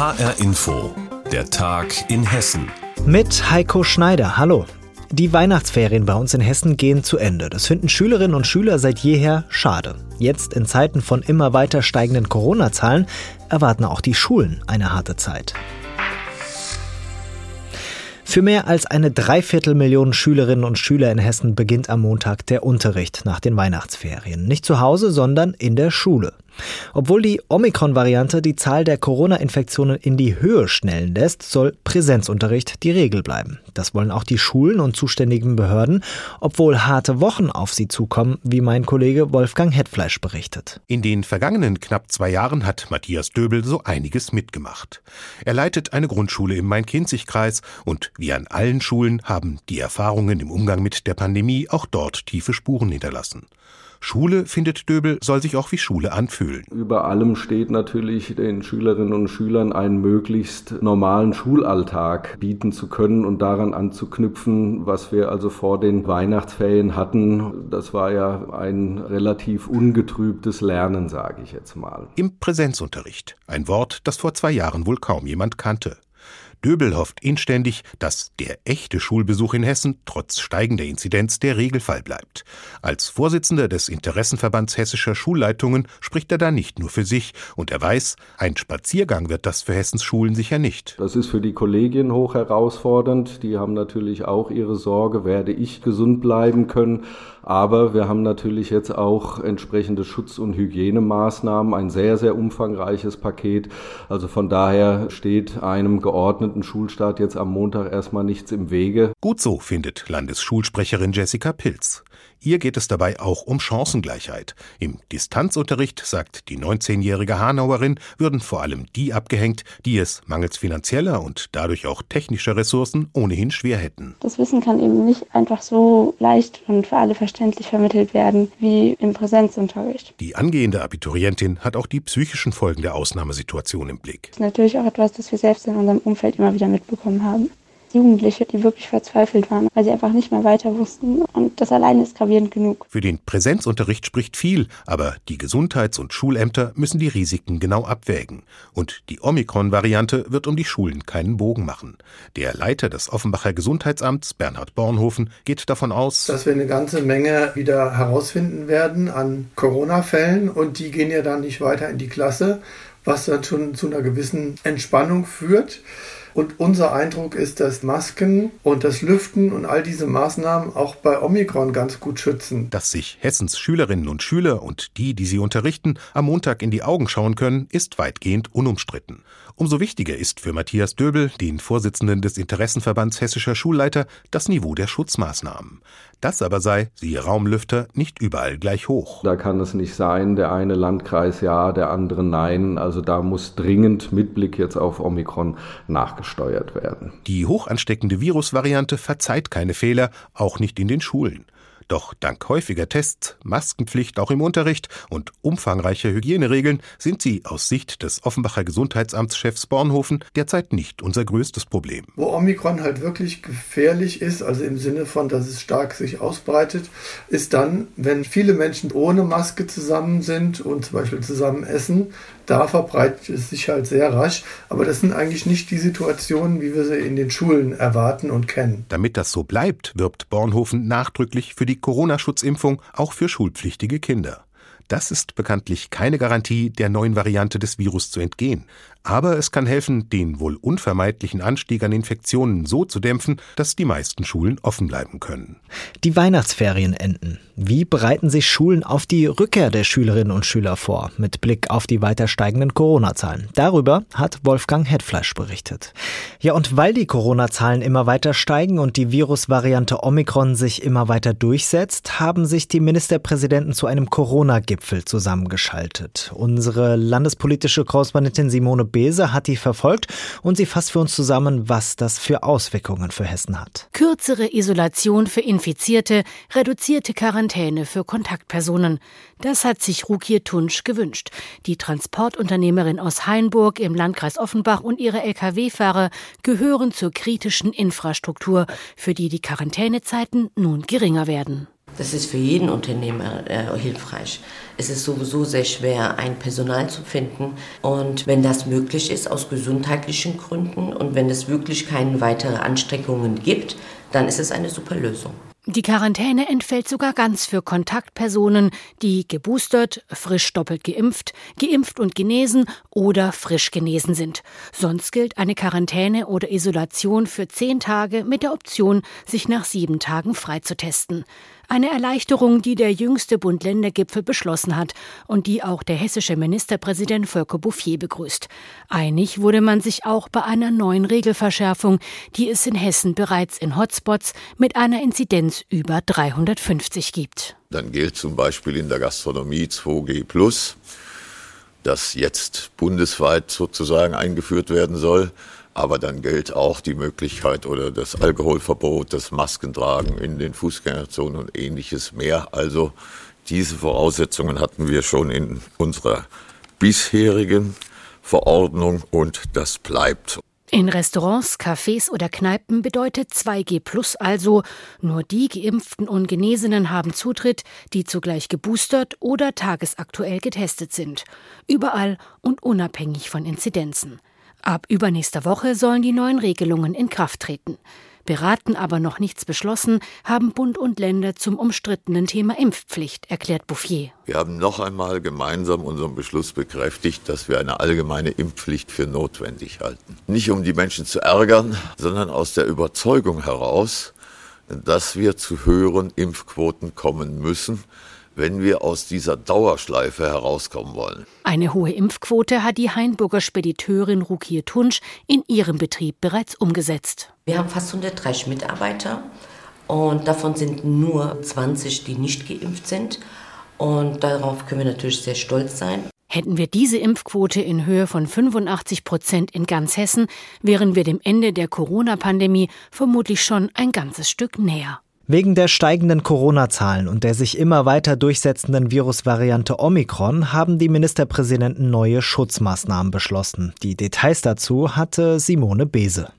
HR Info, der Tag in Hessen. Mit Heiko Schneider. Hallo. Die Weihnachtsferien bei uns in Hessen gehen zu Ende. Das finden Schülerinnen und Schüler seit jeher schade. Jetzt in Zeiten von immer weiter steigenden Corona-Zahlen erwarten auch die Schulen eine harte Zeit. Für mehr als eine Dreiviertelmillion Schülerinnen und Schüler in Hessen beginnt am Montag der Unterricht nach den Weihnachtsferien. Nicht zu Hause, sondern in der Schule. Obwohl die Omikron-Variante die Zahl der Corona-Infektionen in die Höhe schnellen lässt, soll Präsenzunterricht die Regel bleiben. Das wollen auch die Schulen und zuständigen Behörden, obwohl harte Wochen auf sie zukommen, wie mein Kollege Wolfgang Hetfleisch berichtet. In den vergangenen knapp zwei Jahren hat Matthias Döbel so einiges mitgemacht. Er leitet eine Grundschule im Main-Kinzig-Kreis und wie an allen Schulen haben die Erfahrungen im Umgang mit der Pandemie auch dort tiefe Spuren hinterlassen. Schule, findet Döbel, soll sich auch wie Schule anfühlen. Über allem steht natürlich den Schülerinnen und Schülern einen möglichst normalen Schulalltag bieten zu können und daran anzuknüpfen, was wir also vor den Weihnachtsferien hatten. Das war ja ein relativ ungetrübtes Lernen, sage ich jetzt mal. Im Präsenzunterricht. Ein Wort, das vor zwei Jahren wohl kaum jemand kannte. Döbel hofft inständig, dass der echte Schulbesuch in Hessen trotz steigender Inzidenz der Regelfall bleibt. Als Vorsitzender des Interessenverbands hessischer Schulleitungen spricht er da nicht nur für sich und er weiß, ein Spaziergang wird das für Hessens Schulen sicher nicht. Das ist für die Kollegien hoch herausfordernd. Die haben natürlich auch ihre Sorge, werde ich gesund bleiben können. Aber wir haben natürlich jetzt auch entsprechende Schutz- und Hygienemaßnahmen, ein sehr, sehr umfangreiches Paket. Also von daher steht einem geordneten Schulstart jetzt am Montag erstmal nichts im Wege. Gut so, findet Landesschulsprecherin Jessica Pilz. Ihr geht es dabei auch um Chancengleichheit. Im Distanzunterricht, sagt die 19-jährige Hanauerin, würden vor allem die abgehängt, die es mangels finanzieller und dadurch auch technischer Ressourcen ohnehin schwer hätten. Das Wissen kann eben nicht einfach so leicht und für alle verständlich vermittelt werden wie im Präsenzunterricht. Die angehende Abiturientin hat auch die psychischen Folgen der Ausnahmesituation im Blick. Das ist natürlich auch etwas, das wir selbst in unserem Umfeld immer wieder mitbekommen haben. Jugendliche, die wirklich verzweifelt waren, weil sie einfach nicht mehr weiter wussten. Und das alleine ist gravierend genug. Für den Präsenzunterricht spricht viel, aber die Gesundheits- und Schulämter müssen die Risiken genau abwägen. Und die Omikron-Variante wird um die Schulen keinen Bogen machen. Der Leiter des Offenbacher Gesundheitsamts, Bernhard Bornhofen, geht davon aus, dass wir eine ganze Menge wieder herausfinden werden an Corona-Fällen und die gehen ja dann nicht weiter in die Klasse, was dann schon zu einer gewissen Entspannung führt. Und unser Eindruck ist, dass Masken und das Lüften und all diese Maßnahmen auch bei Omikron ganz gut schützen. Dass sich Hessens Schülerinnen und Schüler und die, die sie unterrichten, am Montag in die Augen schauen können, ist weitgehend unumstritten. Umso wichtiger ist für Matthias Döbel, den Vorsitzenden des Interessenverbands hessischer Schulleiter, das Niveau der Schutzmaßnahmen. Das aber sei, siehe Raumlüfter, nicht überall gleich hoch. Da kann es nicht sein, der eine Landkreis ja, der andere nein. Also da muss dringend mit Blick jetzt auf Omikron nachgesteuert werden. Die hoch ansteckende Virusvariante verzeiht keine Fehler, auch nicht in den Schulen. Doch dank häufiger Tests, Maskenpflicht auch im Unterricht und umfangreicher Hygieneregeln sind sie aus Sicht des Offenbacher Gesundheitsamtschefs Bornhofen derzeit nicht unser größtes Problem. Wo Omikron halt wirklich gefährlich ist, also im Sinne von, dass es stark sich ausbreitet, ist dann, wenn viele Menschen ohne Maske zusammen sind und zum Beispiel zusammen essen, da verbreitet es sich halt sehr rasch. Aber das sind eigentlich nicht die Situationen, wie wir sie in den Schulen erwarten und kennen. Damit das so bleibt, wirbt Bornhofen nachdrücklich für die Corona-Schutzimpfung auch für schulpflichtige Kinder. Das ist bekanntlich keine Garantie, der neuen Variante des Virus zu entgehen. Aber es kann helfen, den wohl unvermeidlichen Anstieg an Infektionen so zu dämpfen, dass die meisten Schulen offen bleiben können. Die Weihnachtsferien enden. Wie bereiten sich Schulen auf die Rückkehr der Schülerinnen und Schüler vor, mit Blick auf die weiter steigenden Corona-Zahlen? Darüber hat Wolfgang Hetfleisch berichtet. Ja, und weil die Corona-Zahlen immer weiter steigen und die Virusvariante Omikron sich immer weiter durchsetzt, haben sich die Ministerpräsidenten zu einem Corona-Gipfel zusammengeschaltet. Unsere landespolitische Korrespondentin Simone Bese hat die verfolgt und sie fasst für uns zusammen, was das für Auswirkungen für Hessen hat. Kürzere Isolation für Infizierte, reduzierte Quarantäne für Kontaktpersonen. Das hat sich Rukier Tunsch gewünscht. Die Transportunternehmerin aus Hainburg im Landkreis Offenbach und ihre Lkw-Fahrer gehören zur kritischen Infrastruktur, für die die Quarantänezeiten nun geringer werden. Das ist für jeden Unternehmer äh, hilfreich. Es ist sowieso sehr schwer, ein Personal zu finden. Und wenn das möglich ist, aus gesundheitlichen Gründen und wenn es wirklich keine weiteren Anstrengungen gibt, dann ist es eine super Lösung. Die Quarantäne entfällt sogar ganz für Kontaktpersonen, die geboostert, frisch doppelt geimpft, geimpft und genesen oder frisch genesen sind. Sonst gilt eine Quarantäne oder Isolation für zehn Tage mit der Option, sich nach sieben Tagen freizutesten. Eine Erleichterung, die der jüngste Bund-Länder-Gipfel beschlossen hat und die auch der hessische Ministerpräsident Volker Bouffier begrüßt. Einig wurde man sich auch bei einer neuen Regelverschärfung, die es in Hessen bereits in Hotspots mit einer Inzidenz über 350 gibt. Dann gilt zum Beispiel in der Gastronomie 2G+, das jetzt bundesweit sozusagen eingeführt werden soll. Aber dann gilt auch die Möglichkeit oder das Alkoholverbot, das Maskentragen in den Fußgängerzonen und ähnliches mehr. Also diese Voraussetzungen hatten wir schon in unserer bisherigen Verordnung und das bleibt. In Restaurants, Cafés oder Kneipen bedeutet 2G Plus also, nur die Geimpften und Genesenen haben Zutritt, die zugleich geboostert oder tagesaktuell getestet sind. Überall und unabhängig von Inzidenzen. Ab übernächster Woche sollen die neuen Regelungen in Kraft treten. Beraten aber noch nichts beschlossen, haben Bund und Länder zum umstrittenen Thema Impfpflicht, erklärt Bouffier. Wir haben noch einmal gemeinsam unseren Beschluss bekräftigt, dass wir eine allgemeine Impfpflicht für notwendig halten. Nicht um die Menschen zu ärgern, sondern aus der Überzeugung heraus, dass wir zu höheren Impfquoten kommen müssen, wenn wir aus dieser Dauerschleife herauskommen wollen. Eine hohe Impfquote hat die Hainburger Spediteurin Rukier Tunsch in ihrem Betrieb bereits umgesetzt. Wir haben fast 130 Mitarbeiter und davon sind nur 20, die nicht geimpft sind. Und darauf können wir natürlich sehr stolz sein. Hätten wir diese Impfquote in Höhe von 85 Prozent in ganz Hessen, wären wir dem Ende der Corona-Pandemie vermutlich schon ein ganzes Stück näher. Wegen der steigenden Corona-Zahlen und der sich immer weiter durchsetzenden Virusvariante Omikron haben die Ministerpräsidenten neue Schutzmaßnahmen beschlossen. Die Details dazu hatte Simone Bese.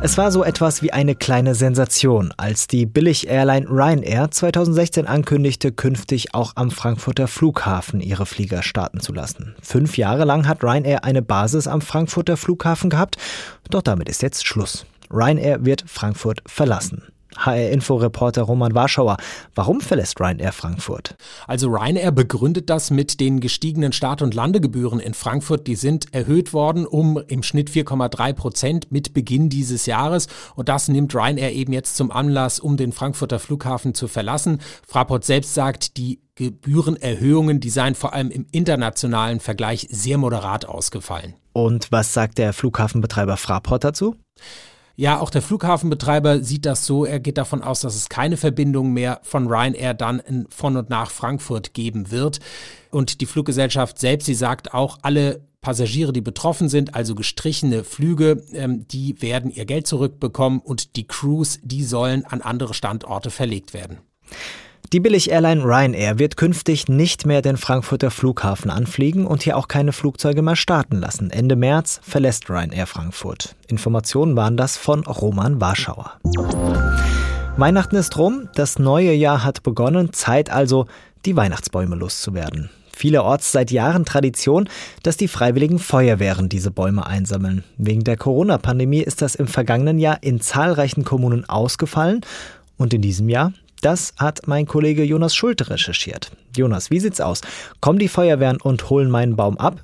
Es war so etwas wie eine kleine Sensation, als die Billig-Airline Ryanair 2016 ankündigte, künftig auch am Frankfurter Flughafen ihre Flieger starten zu lassen. Fünf Jahre lang hat Ryanair eine Basis am Frankfurter Flughafen gehabt, doch damit ist jetzt Schluss. Ryanair wird Frankfurt verlassen. HR-Info-Reporter Roman Warschauer. Warum verlässt Ryanair Frankfurt? Also Ryanair begründet das mit den gestiegenen Start- und Landegebühren in Frankfurt. Die sind erhöht worden um im Schnitt 4,3 Prozent mit Beginn dieses Jahres. Und das nimmt Ryanair eben jetzt zum Anlass, um den Frankfurter Flughafen zu verlassen. Fraport selbst sagt, die Gebührenerhöhungen, die seien vor allem im internationalen Vergleich sehr moderat ausgefallen. Und was sagt der Flughafenbetreiber Fraport dazu? Ja, auch der Flughafenbetreiber sieht das so. Er geht davon aus, dass es keine Verbindung mehr von Ryanair dann von und nach Frankfurt geben wird. Und die Fluggesellschaft selbst, sie sagt auch, alle Passagiere, die betroffen sind, also gestrichene Flüge, ähm, die werden ihr Geld zurückbekommen und die Crews, die sollen an andere Standorte verlegt werden. Die Billig-Airline Ryanair wird künftig nicht mehr den Frankfurter Flughafen anfliegen und hier auch keine Flugzeuge mehr starten lassen. Ende März verlässt Ryanair Frankfurt. Informationen waren das von Roman Warschauer. Weihnachten ist rum, das neue Jahr hat begonnen, Zeit also, die Weihnachtsbäume loszuwerden. Vielerorts seit Jahren Tradition, dass die freiwilligen Feuerwehren diese Bäume einsammeln. Wegen der Corona-Pandemie ist das im vergangenen Jahr in zahlreichen Kommunen ausgefallen und in diesem Jahr das hat mein Kollege Jonas Schulte recherchiert. Jonas, wie sieht's aus? Kommen die Feuerwehren und holen meinen Baum ab?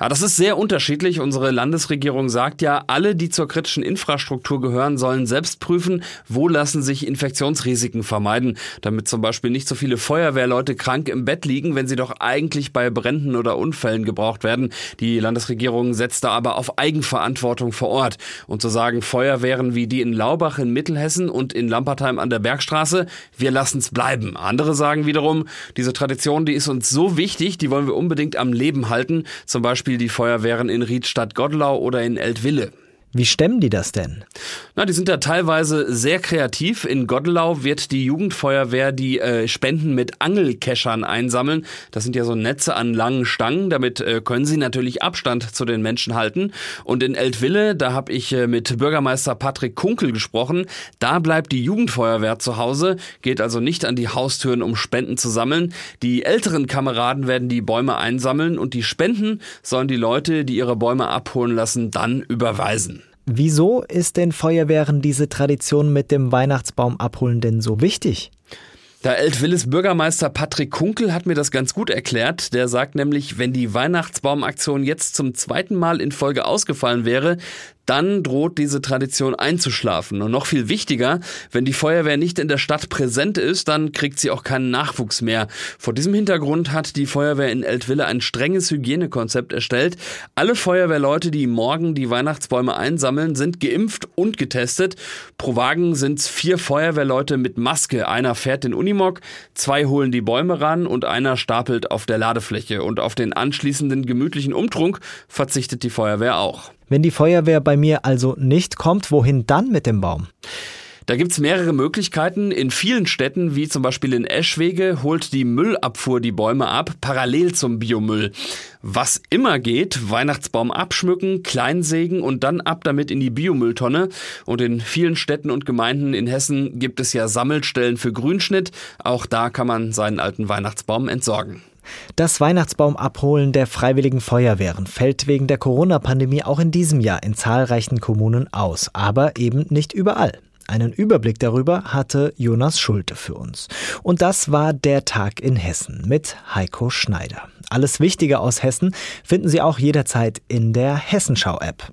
Ja, das ist sehr unterschiedlich. Unsere Landesregierung sagt ja, alle, die zur kritischen Infrastruktur gehören, sollen selbst prüfen, wo lassen sich Infektionsrisiken vermeiden, damit zum Beispiel nicht so viele Feuerwehrleute krank im Bett liegen, wenn sie doch eigentlich bei Bränden oder Unfällen gebraucht werden. Die Landesregierung setzt da aber auf Eigenverantwortung vor Ort. Und zu sagen, Feuerwehren wie die in Laubach in Mittelhessen und in Lampertheim an der Bergstraße, wir lassen's bleiben. Andere sagen wiederum, diese Tradition, die ist uns so wichtig, die wollen wir unbedingt am Leben halten. Zum Beispiel Beispiel die Feuerwehren in Riedstadt-Godlau oder in Eltville. Wie stemmen die das denn? Na, die sind da teilweise sehr kreativ. In Godelau wird die Jugendfeuerwehr die äh, Spenden mit Angelkeschern einsammeln. Das sind ja so Netze an langen Stangen. Damit äh, können sie natürlich Abstand zu den Menschen halten. Und in Eltville, da habe ich äh, mit Bürgermeister Patrick Kunkel gesprochen. Da bleibt die Jugendfeuerwehr zu Hause, geht also nicht an die Haustüren, um Spenden zu sammeln. Die älteren Kameraden werden die Bäume einsammeln und die Spenden sollen die Leute, die ihre Bäume abholen lassen, dann überweisen. Wieso ist den Feuerwehren diese Tradition mit dem Weihnachtsbaum abholen denn so wichtig? Der Eltwilles Bürgermeister Patrick Kunkel hat mir das ganz gut erklärt. Der sagt nämlich, wenn die Weihnachtsbaumaktion jetzt zum zweiten Mal in Folge ausgefallen wäre, dann droht diese Tradition einzuschlafen. Und noch viel wichtiger, wenn die Feuerwehr nicht in der Stadt präsent ist, dann kriegt sie auch keinen Nachwuchs mehr. Vor diesem Hintergrund hat die Feuerwehr in Eltville ein strenges Hygienekonzept erstellt. Alle Feuerwehrleute, die morgen die Weihnachtsbäume einsammeln, sind geimpft und getestet. Pro Wagen sind vier Feuerwehrleute mit Maske. Einer fährt den Unimog, zwei holen die Bäume ran und einer stapelt auf der Ladefläche. Und auf den anschließenden gemütlichen Umtrunk verzichtet die Feuerwehr auch. Wenn die Feuerwehr bei mir also nicht kommt, wohin dann mit dem Baum? Da gibt's mehrere Möglichkeiten. In vielen Städten, wie zum Beispiel in Eschwege, holt die Müllabfuhr die Bäume ab, parallel zum Biomüll. Was immer geht, Weihnachtsbaum abschmücken, kleinsägen und dann ab damit in die Biomülltonne. Und in vielen Städten und Gemeinden in Hessen gibt es ja Sammelstellen für Grünschnitt. Auch da kann man seinen alten Weihnachtsbaum entsorgen. Das Weihnachtsbaumabholen der Freiwilligen Feuerwehren fällt wegen der Corona-Pandemie auch in diesem Jahr in zahlreichen Kommunen aus, aber eben nicht überall. Einen Überblick darüber hatte Jonas Schulte für uns. Und das war der Tag in Hessen mit Heiko Schneider. Alles Wichtige aus Hessen finden Sie auch jederzeit in der Hessenschau-App.